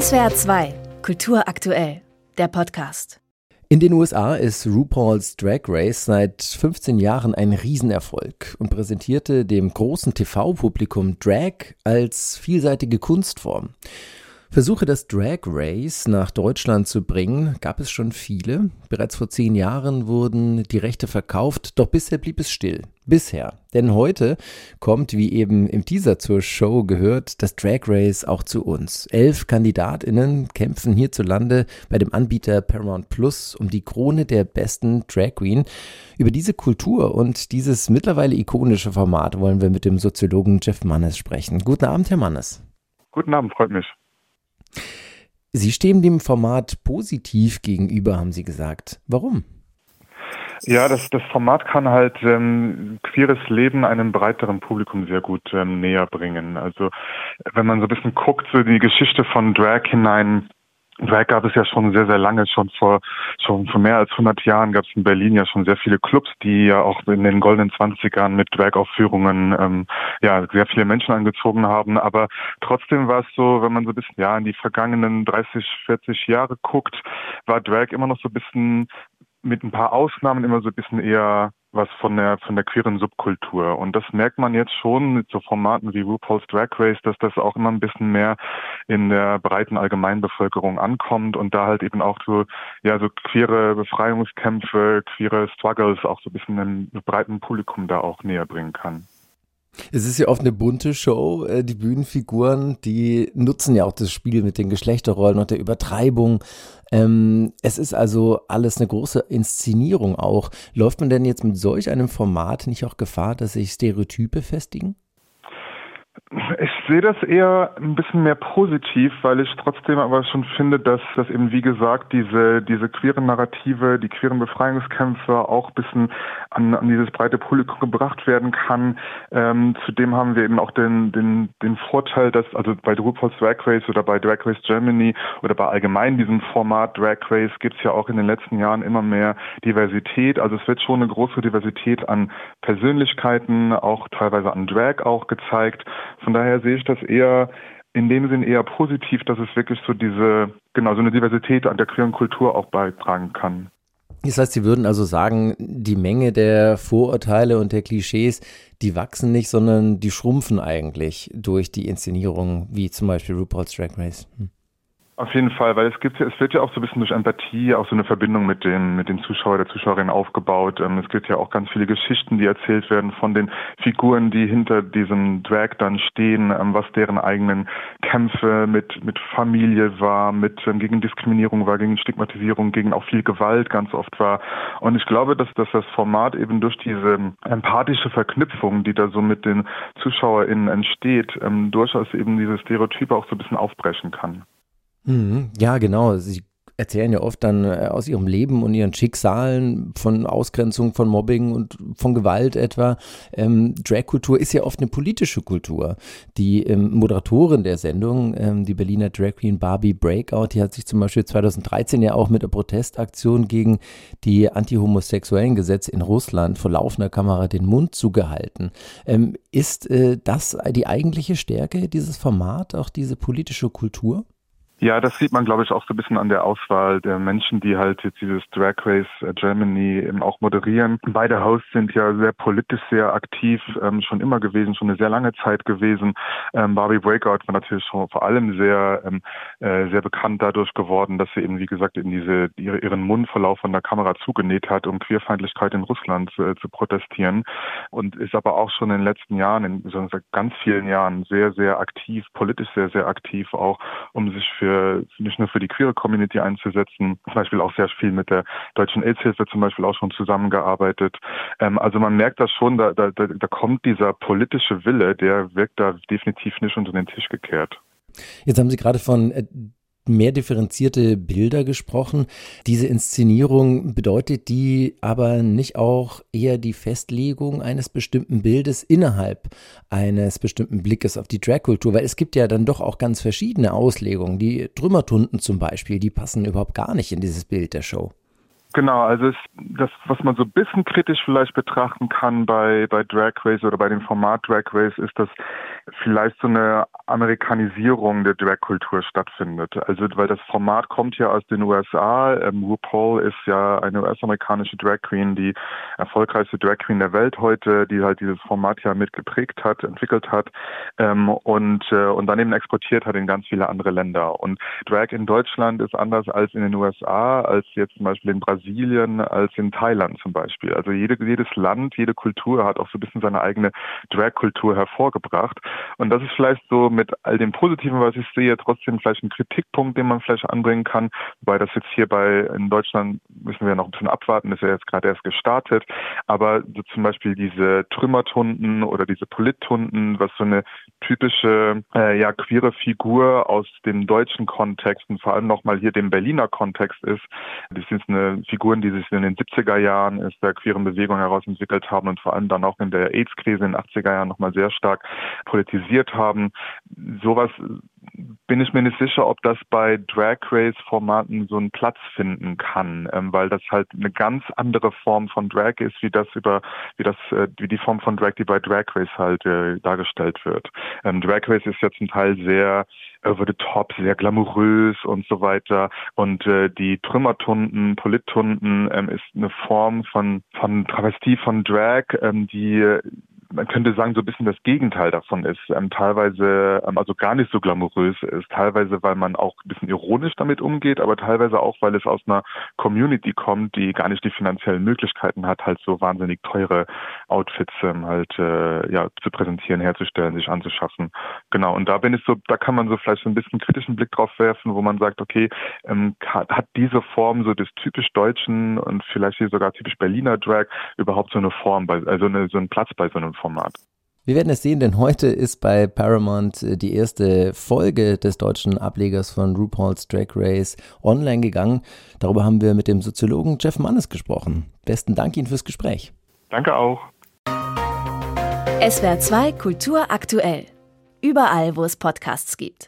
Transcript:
SWR 2, Kultur aktuell, der Podcast. In den USA ist RuPaul's Drag Race seit 15 Jahren ein Riesenerfolg und präsentierte dem großen TV-Publikum Drag als vielseitige Kunstform. Versuche, das Drag Race nach Deutschland zu bringen, gab es schon viele. Bereits vor zehn Jahren wurden die Rechte verkauft, doch bisher blieb es still. Bisher. Denn heute kommt, wie eben im Teaser zur Show gehört, das Drag Race auch zu uns. Elf KandidatInnen kämpfen hierzulande bei dem Anbieter Paramount Plus um die Krone der besten Drag Queen. Über diese Kultur und dieses mittlerweile ikonische Format wollen wir mit dem Soziologen Jeff Mannes sprechen. Guten Abend, Herr Mannes. Guten Abend, freut mich. Sie stehen dem Format positiv gegenüber, haben Sie gesagt. Warum? Ja, das, das Format kann halt ähm, queeres Leben einem breiteren Publikum sehr gut ähm, näher bringen. Also wenn man so ein bisschen guckt, so die Geschichte von Drag hinein Drag gab es ja schon sehr, sehr lange, schon vor, schon vor mehr als 100 Jahren gab es in Berlin ja schon sehr viele Clubs, die ja auch in den goldenen 20ern mit Drag-Aufführungen ähm, ja sehr viele Menschen angezogen haben. Aber trotzdem war es so, wenn man so ein bisschen ja in die vergangenen 30, 40 Jahre guckt, war Drag immer noch so ein bisschen mit ein paar Ausnahmen immer so ein bisschen eher was von der von der queeren Subkultur. Und das merkt man jetzt schon mit so Formaten wie RuPaul's Drag Race, dass das auch immer ein bisschen mehr in der breiten Allgemeinbevölkerung ankommt und da halt eben auch so ja so queere Befreiungskämpfe, queere Struggles auch so ein bisschen einem breiten Publikum da auch näher bringen kann. Es ist ja oft eine bunte Show. Äh, die Bühnenfiguren, die nutzen ja auch das Spiel mit den Geschlechterrollen und der Übertreibung. Ähm, es ist also alles eine große Inszenierung auch. Läuft man denn jetzt mit solch einem Format nicht auch Gefahr, dass sich Stereotype festigen? Ich sehe das eher ein bisschen mehr positiv, weil ich trotzdem aber schon finde, dass das eben, wie gesagt, diese, diese queeren Narrative, die queeren Befreiungskämpfe auch ein bisschen an, an dieses breite Publikum gebracht werden kann. Ähm, zudem haben wir eben auch den, den, den Vorteil, dass, also bei RuPaul's Drag Race oder bei Drag Race Germany oder bei allgemein diesem Format Drag Race gibt es ja auch in den letzten Jahren immer mehr Diversität. Also es wird schon eine große Diversität an Persönlichkeiten, auch teilweise an Drag auch gezeigt. Von daher sehe ich das eher in dem Sinn eher positiv, dass es wirklich so diese, genau, so eine Diversität an der queeren Kultur auch beitragen kann. Das heißt, Sie würden also sagen, die Menge der Vorurteile und der Klischees, die wachsen nicht, sondern die schrumpfen eigentlich durch die Inszenierung, wie zum Beispiel RuPaul's Drag Race. Hm. Auf jeden Fall, weil es gibt ja, es wird ja auch so ein bisschen durch Empathie auch so eine Verbindung mit dem, mit dem Zuschauer, der Zuschauerin aufgebaut. Ähm, es gibt ja auch ganz viele Geschichten, die erzählt werden von den Figuren, die hinter diesem Drag dann stehen, ähm, was deren eigenen Kämpfe mit, mit Familie war, mit ähm, gegen Diskriminierung war, gegen Stigmatisierung, gegen auch viel Gewalt ganz oft war. Und ich glaube, dass, dass das Format eben durch diese empathische Verknüpfung, die da so mit den ZuschauerInnen entsteht, durchaus eben diese Stereotype auch so ein bisschen aufbrechen kann. Mhm. Ja, genau. Sie erzählen ja oft dann äh, aus ihrem Leben und ihren Schicksalen von Ausgrenzung, von Mobbing und von Gewalt etwa. Ähm, Drag-Kultur ist ja oft eine politische Kultur. Die ähm, Moderatorin der Sendung, ähm, die Berliner Drag Queen Barbie Breakout, die hat sich zum Beispiel 2013 ja auch mit der Protestaktion gegen die anti-homosexuellen Gesetze in Russland vor laufender Kamera den Mund zugehalten. Ähm, ist äh, das die eigentliche Stärke dieses Format, auch diese politische Kultur? Ja, das sieht man, glaube ich, auch so ein bisschen an der Auswahl der Menschen, die halt jetzt dieses Drag Race äh, Germany eben auch moderieren. Beide Hosts sind ja sehr politisch sehr aktiv, ähm, schon immer gewesen, schon eine sehr lange Zeit gewesen. Ähm, Barbie Breakout war natürlich schon vor allem sehr, ähm, äh, sehr bekannt dadurch geworden, dass sie eben, wie gesagt, in diese, ihre, ihren Mundverlauf von der Kamera zugenäht hat, um Queerfeindlichkeit in Russland äh, zu protestieren. Und ist aber auch schon in den letzten Jahren, in ganz vielen Jahren sehr, sehr aktiv, politisch sehr, sehr aktiv auch, um sich für für, nicht nur für die queere Community einzusetzen, zum Beispiel auch sehr viel mit der Deutschen AIDS-Hilfe zum Beispiel auch schon zusammengearbeitet. Ähm, also man merkt das schon, da, da, da kommt dieser politische Wille, der wirkt da definitiv nicht unter den Tisch gekehrt. Jetzt haben Sie gerade von äh, mehr differenzierte Bilder gesprochen. Diese Inszenierung bedeutet die aber nicht auch eher die Festlegung eines bestimmten Bildes innerhalb eines bestimmten Blickes auf die Dragkultur? Weil es gibt ja dann doch auch ganz verschiedene Auslegungen. Die Trümmertunden zum Beispiel, die passen überhaupt gar nicht in dieses Bild der Show. Genau, also es, das, was man so ein bisschen kritisch vielleicht betrachten kann bei, bei Drag Race oder bei dem Format Drag Race, ist, dass vielleicht so eine Amerikanisierung der Drag-Kultur stattfindet. Also weil das Format kommt ja aus den USA. Ähm, RuPaul ist ja eine US-amerikanische Drag Queen, die erfolgreichste Drag Queen der Welt heute, die halt dieses Format ja mitgeprägt hat, entwickelt hat ähm, und, äh, und dann eben exportiert hat in ganz viele andere Länder. Und Drag in Deutschland ist anders als in den USA, als jetzt zum Beispiel in Brasilien, als in Thailand zum Beispiel. Also jede, jedes Land, jede Kultur hat auch so ein bisschen seine eigene Drag-Kultur hervorgebracht. Und das ist vielleicht so mit all dem Positiven, was ich sehe, trotzdem vielleicht ein Kritikpunkt, den man vielleicht anbringen kann. Wobei das jetzt hier bei in Deutschland müssen wir noch ein bisschen abwarten, ist ja jetzt gerade erst gestartet. Aber so zum Beispiel diese Trümmertunden oder diese Polittunden, was so eine typische äh, ja queere Figur aus dem deutschen Kontext und vor allem nochmal hier dem Berliner Kontext ist. Das sind eine Figuren, die sich in den 70er Jahren aus der queeren Bewegung heraus entwickelt haben und vor allem dann auch in der AIDS-Krise in den 80er Jahren nochmal sehr stark politisiert haben. Sowas bin ich mir nicht sicher, ob das bei Drag Race Formaten so einen Platz finden kann, ähm, weil das halt eine ganz andere Form von Drag ist, wie das über, wie das, äh, wie die Form von Drag, die bei Drag Race halt äh, dargestellt wird. Ähm, Drag Race ist ja zum Teil sehr over the top, sehr glamourös und so weiter. Und äh, die Trümmertunden, Polittunden ähm, ist eine Form von, von Travestie von Drag, ähm, die man könnte sagen, so ein bisschen das Gegenteil davon ist. Ähm, teilweise, ähm, also gar nicht so glamourös ist. Teilweise, weil man auch ein bisschen ironisch damit umgeht, aber teilweise auch, weil es aus einer Community kommt, die gar nicht die finanziellen Möglichkeiten hat, halt so wahnsinnig teure Outfits ähm, halt äh, ja zu präsentieren, herzustellen, sich anzuschaffen. Genau. Und da bin ich so, da kann man so vielleicht so ein bisschen kritischen Blick drauf werfen, wo man sagt, okay, ähm, hat diese Form so des typisch deutschen und vielleicht hier sogar typisch Berliner Drag überhaupt so eine Form, bei, also eine, so einen Platz bei so einem Format. Wir werden es sehen, denn heute ist bei Paramount äh, die erste Folge des deutschen Ablegers von RuPaul's Drag Race online gegangen. Darüber haben wir mit dem Soziologen Jeff Mannes gesprochen. Besten Dank Ihnen fürs Gespräch. Danke auch. SWR 2 Kultur aktuell. Überall, wo es Podcasts gibt.